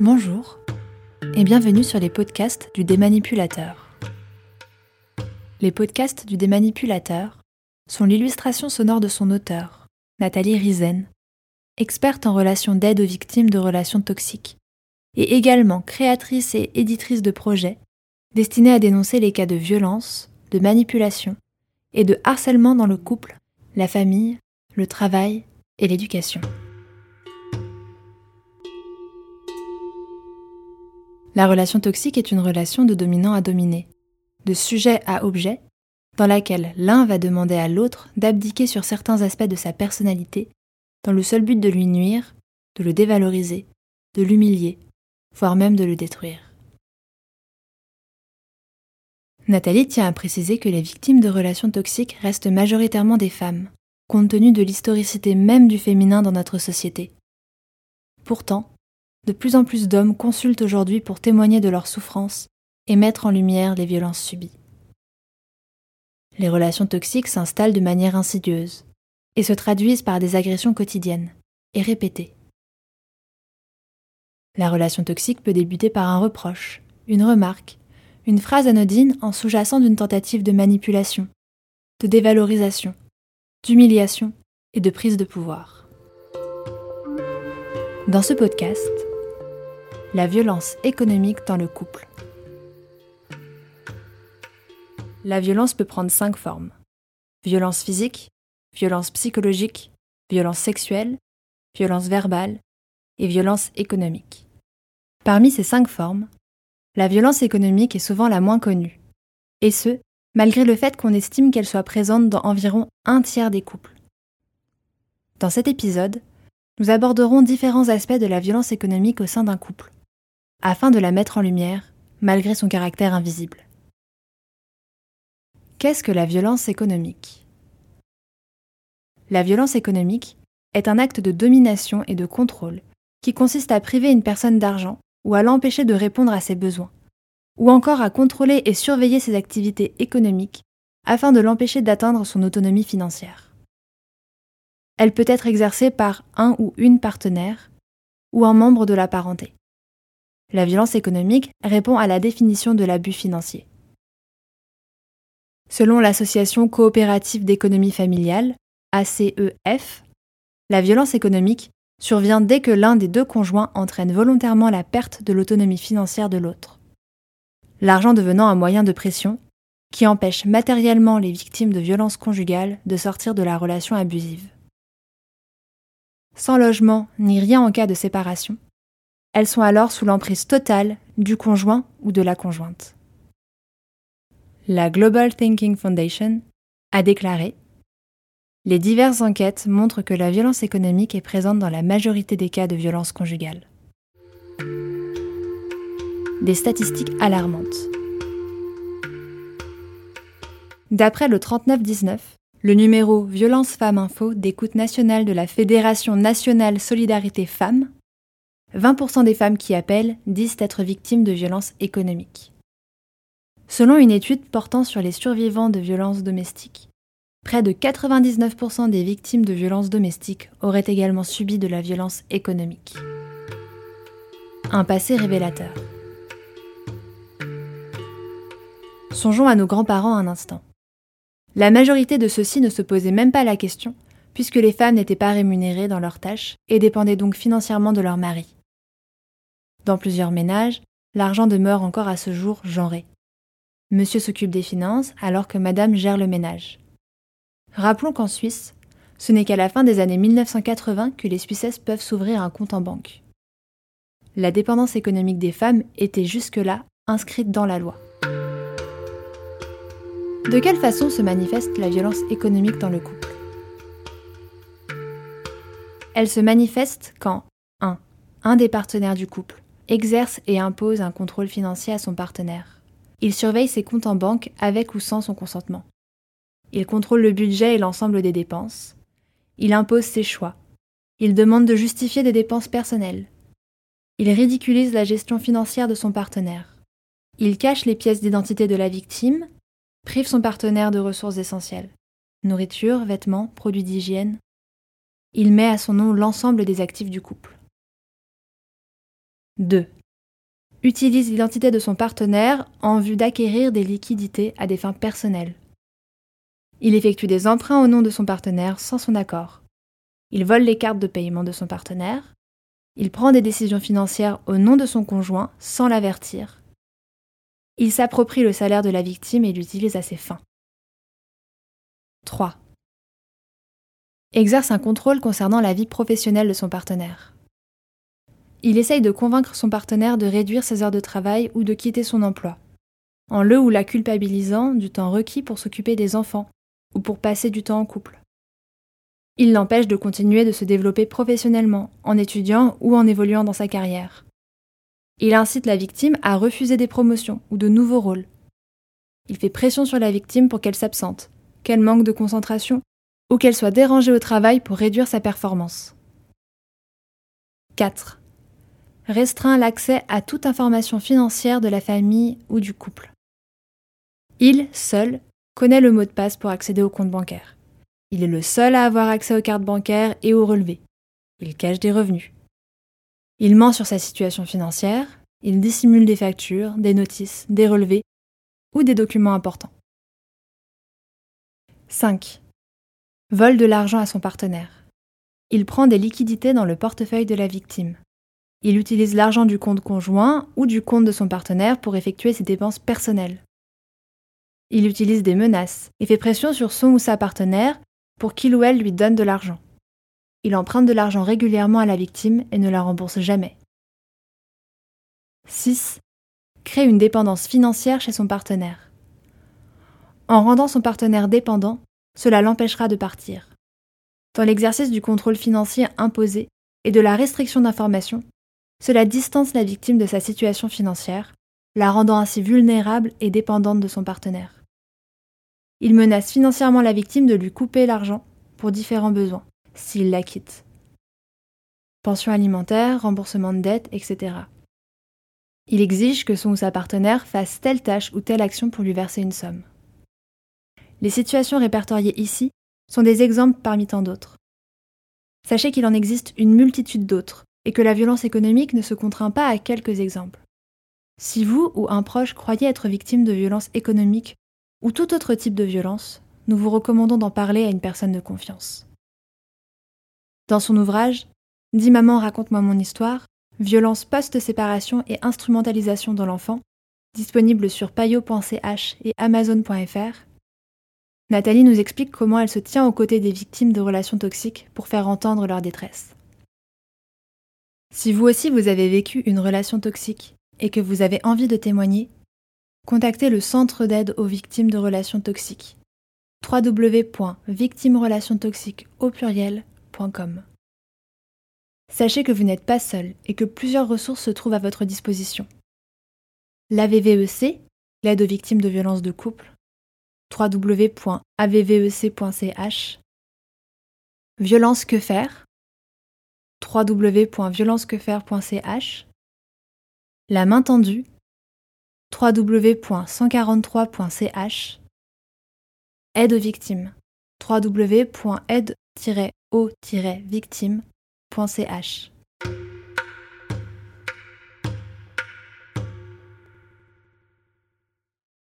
Bonjour et bienvenue sur les podcasts du démanipulateur. Les podcasts du démanipulateur sont l'illustration sonore de son auteur, Nathalie Rizen, experte en relations d'aide aux victimes de relations toxiques, et également créatrice et éditrice de projets destinés à dénoncer les cas de violence, de manipulation et de harcèlement dans le couple, la famille, le travail et l'éducation. La relation toxique est une relation de dominant à dominé, de sujet à objet, dans laquelle l'un va demander à l'autre d'abdiquer sur certains aspects de sa personnalité, dans le seul but de lui nuire, de le dévaloriser, de l'humilier, voire même de le détruire. Nathalie tient à préciser que les victimes de relations toxiques restent majoritairement des femmes, compte tenu de l'historicité même du féminin dans notre société. Pourtant, de plus en plus d'hommes consultent aujourd'hui pour témoigner de leurs souffrances et mettre en lumière les violences subies. Les relations toxiques s'installent de manière insidieuse et se traduisent par des agressions quotidiennes et répétées. La relation toxique peut débuter par un reproche, une remarque, une phrase anodine en sous-jacent d'une tentative de manipulation, de dévalorisation, d'humiliation et de prise de pouvoir. Dans ce podcast, la violence économique dans le couple. La violence peut prendre cinq formes. Violence physique, violence psychologique, violence sexuelle, violence verbale et violence économique. Parmi ces cinq formes, la violence économique est souvent la moins connue, et ce, malgré le fait qu'on estime qu'elle soit présente dans environ un tiers des couples. Dans cet épisode, nous aborderons différents aspects de la violence économique au sein d'un couple afin de la mettre en lumière, malgré son caractère invisible. Qu'est-ce que la violence économique? La violence économique est un acte de domination et de contrôle qui consiste à priver une personne d'argent ou à l'empêcher de répondre à ses besoins, ou encore à contrôler et surveiller ses activités économiques afin de l'empêcher d'atteindre son autonomie financière. Elle peut être exercée par un ou une partenaire ou un membre de la parenté. La violence économique répond à la définition de l'abus financier. Selon l'Association coopérative d'économie familiale, ACEF, la violence économique survient dès que l'un des deux conjoints entraîne volontairement la perte de l'autonomie financière de l'autre. L'argent devenant un moyen de pression qui empêche matériellement les victimes de violences conjugales de sortir de la relation abusive. Sans logement ni rien en cas de séparation, elles sont alors sous l'emprise totale du conjoint ou de la conjointe. La Global Thinking Foundation a déclaré Les diverses enquêtes montrent que la violence économique est présente dans la majorité des cas de violence conjugale. Des statistiques alarmantes. D'après le 3919, le numéro Violence Femmes Info d'écoute nationale de la Fédération nationale Solidarité Femmes 20% des femmes qui appellent disent être victimes de violences économiques. Selon une étude portant sur les survivants de violences domestiques, près de 99% des victimes de violences domestiques auraient également subi de la violence économique. Un passé révélateur. Songeons à nos grands-parents un instant. La majorité de ceux-ci ne se posaient même pas la question, puisque les femmes n'étaient pas rémunérées dans leurs tâches et dépendaient donc financièrement de leur mari. Dans plusieurs ménages, l'argent demeure encore à ce jour genré. Monsieur s'occupe des finances alors que madame gère le ménage. Rappelons qu'en Suisse, ce n'est qu'à la fin des années 1980 que les Suissesses peuvent s'ouvrir un compte en banque. La dépendance économique des femmes était jusque-là inscrite dans la loi. De quelle façon se manifeste la violence économique dans le couple? Elle se manifeste quand 1. Un des partenaires du couple exerce et impose un contrôle financier à son partenaire. Il surveille ses comptes en banque avec ou sans son consentement. Il contrôle le budget et l'ensemble des dépenses. Il impose ses choix. Il demande de justifier des dépenses personnelles. Il ridiculise la gestion financière de son partenaire. Il cache les pièces d'identité de la victime, prive son partenaire de ressources essentielles. Nourriture, vêtements, produits d'hygiène. Il met à son nom l'ensemble des actifs du couple. 2. Utilise l'identité de son partenaire en vue d'acquérir des liquidités à des fins personnelles. Il effectue des emprunts au nom de son partenaire sans son accord. Il vole les cartes de paiement de son partenaire. Il prend des décisions financières au nom de son conjoint sans l'avertir. Il s'approprie le salaire de la victime et l'utilise à ses fins. 3. Exerce un contrôle concernant la vie professionnelle de son partenaire. Il essaye de convaincre son partenaire de réduire ses heures de travail ou de quitter son emploi, en le ou la culpabilisant du temps requis pour s'occuper des enfants ou pour passer du temps en couple. Il l'empêche de continuer de se développer professionnellement, en étudiant ou en évoluant dans sa carrière. Il incite la victime à refuser des promotions ou de nouveaux rôles. Il fait pression sur la victime pour qu'elle s'absente, qu'elle manque de concentration ou qu'elle soit dérangée au travail pour réduire sa performance. 4. Restreint l'accès à toute information financière de la famille ou du couple. Il, seul, connaît le mot de passe pour accéder au compte bancaire. Il est le seul à avoir accès aux cartes bancaires et aux relevés. Il cache des revenus. Il ment sur sa situation financière, il dissimule des factures, des notices, des relevés ou des documents importants. 5. Vole de l'argent à son partenaire. Il prend des liquidités dans le portefeuille de la victime. Il utilise l'argent du compte conjoint ou du compte de son partenaire pour effectuer ses dépenses personnelles. Il utilise des menaces et fait pression sur son ou sa partenaire pour qu'il ou elle lui donne de l'argent. Il emprunte de l'argent régulièrement à la victime et ne la rembourse jamais. 6. Crée une dépendance financière chez son partenaire. En rendant son partenaire dépendant, cela l'empêchera de partir. Dans l'exercice du contrôle financier imposé et de la restriction d'informations, cela distance la victime de sa situation financière, la rendant ainsi vulnérable et dépendante de son partenaire. Il menace financièrement la victime de lui couper l'argent pour différents besoins, s'il la quitte. Pension alimentaire, remboursement de dettes, etc. Il exige que son ou sa partenaire fasse telle tâche ou telle action pour lui verser une somme. Les situations répertoriées ici sont des exemples parmi tant d'autres. Sachez qu'il en existe une multitude d'autres et que la violence économique ne se contraint pas à quelques exemples. Si vous ou un proche croyez être victime de violences économiques ou tout autre type de violence, nous vous recommandons d'en parler à une personne de confiance. Dans son ouvrage Dis maman, raconte-moi mon histoire, violence post-séparation et instrumentalisation dans l'enfant, disponible sur payo.ch et amazon.fr, Nathalie nous explique comment elle se tient aux côtés des victimes de relations toxiques pour faire entendre leur détresse. Si vous aussi vous avez vécu une relation toxique et que vous avez envie de témoigner, contactez le Centre d'aide aux victimes de relations toxiques www.victimerelationstoxiques au pluriel.com. Sachez que vous n'êtes pas seul et que plusieurs ressources se trouvent à votre disposition. La VVEC, l'aide aux victimes de violences de couple, www.avvec.ch, Violence que faire, www.violencequefaire.ch, La main tendue, www.143.ch, Aide aux victimes, www.aide-o-victime.ch.